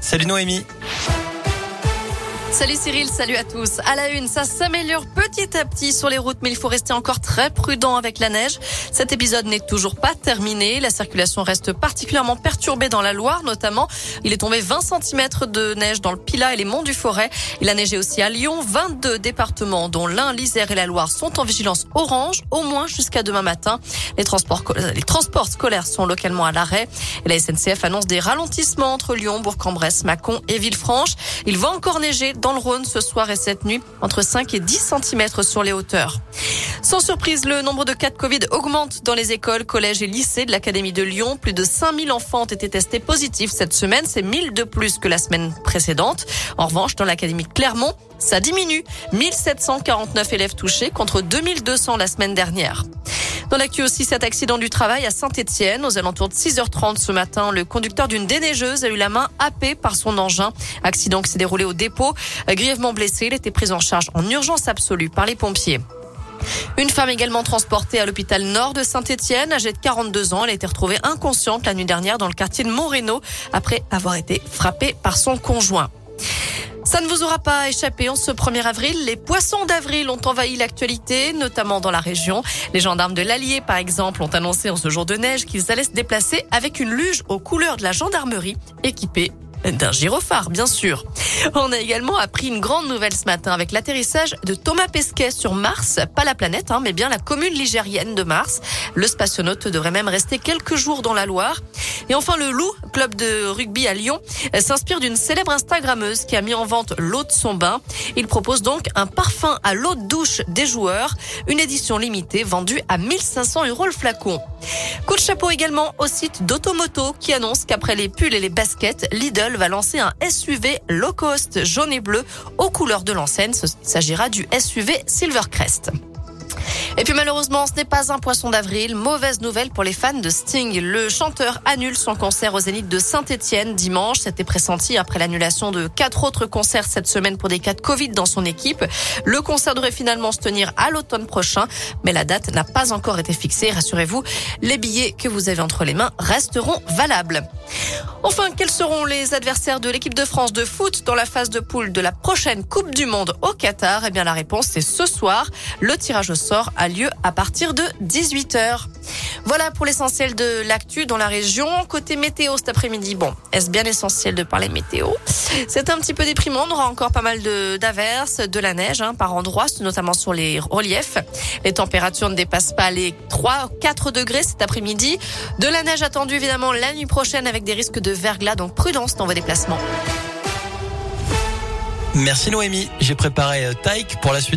Salut Noémie. Salut Cyril, salut à tous. À la une, ça s'améliore petit à petit sur les routes, mais il faut rester encore très prudent avec la neige. Cet épisode n'est toujours pas terminé. La circulation reste particulièrement perturbée dans la Loire, notamment. Il est tombé 20 cm de neige dans le Pilat et les monts du Forêt. Il a neigé aussi à Lyon. 22 départements, dont l'Ain, l'Isère et la Loire, sont en vigilance orange, au moins jusqu'à demain matin. Les transports, les transports scolaires sont localement à l'arrêt. La SNCF annonce des ralentissements entre Lyon, Bourg-en-Bresse, Mâcon et Villefranche. Il va encore neiger le Rhône ce soir et cette nuit, entre 5 et 10 cm sur les hauteurs. Sans surprise, le nombre de cas de Covid augmente dans les écoles, collèges et lycées de l'Académie de Lyon. Plus de 5000 enfants ont été testés positifs cette semaine. C'est 1000 de plus que la semaine précédente. En revanche, dans l'Académie de Clermont, ça diminue. 1749 élèves touchés contre 2200 la semaine dernière. Dans l'actu aussi, cet accident du travail à Saint-Etienne. Aux alentours de 6h30 ce matin, le conducteur d'une déneigeuse a eu la main happée par son engin. Accident qui s'est déroulé au dépôt. Grièvement blessé, il était pris en charge en urgence absolue par les pompiers. Une femme également transportée à l'hôpital nord de Saint-Etienne, âgée de 42 ans. Elle a été retrouvée inconsciente la nuit dernière dans le quartier de Montréno après avoir été frappée par son conjoint. Ça ne vous aura pas échappé. En ce 1er avril, les poissons d'avril ont envahi l'actualité, notamment dans la région. Les gendarmes de l'Allier, par exemple, ont annoncé en ce jour de neige qu'ils allaient se déplacer avec une luge aux couleurs de la gendarmerie équipée d'un gyrophare, bien sûr. On a également appris une grande nouvelle ce matin avec l'atterrissage de Thomas Pesquet sur Mars, pas la planète, hein, mais bien la commune ligérienne de Mars. Le spationaute devrait même rester quelques jours dans la Loire. Et enfin, le Loup, club de rugby à Lyon, s'inspire d'une célèbre Instagrammeuse qui a mis en vente l'eau de son bain. Il propose donc un parfum à l'eau de douche des joueurs, une édition limitée vendue à 1500 euros le flacon. Coup de chapeau également au site d'Automoto qui annonce qu'après les pulls et les baskets, Lidl va lancer un SUV low cost jaune et bleu aux couleurs de l'enseigne. Il s'agira du SUV Silvercrest. Et puis malheureusement, ce n'est pas un poisson d'avril. Mauvaise nouvelle pour les fans de Sting. Le chanteur annule son concert au Zénith de Saint-Etienne dimanche. C'était pressenti après l'annulation de quatre autres concerts cette semaine pour des cas de Covid dans son équipe. Le concert devrait finalement se tenir à l'automne prochain, mais la date n'a pas encore été fixée. Rassurez-vous, les billets que vous avez entre les mains resteront valables. Enfin, quels seront les adversaires de l'équipe de France de foot dans la phase de poule de la prochaine Coupe du Monde au Qatar? Eh bien, la réponse c'est ce soir. Le tirage au sort a lieu à partir de 18h. Voilà pour l'essentiel de l'actu dans la région. Côté météo cet après-midi, bon, est-ce bien essentiel de parler météo? C'est un petit peu déprimant. On aura encore pas mal d'averses, de, la neige hein, par endroits, notamment sur les reliefs. Les températures ne dépassent pas les 3 4 degrés cet après-midi. De la neige attendue évidemment la nuit prochaine avec des risques de verglas, donc prudence dans vos déplacements. Merci Noémie. J'ai préparé euh, Taïk pour la suite.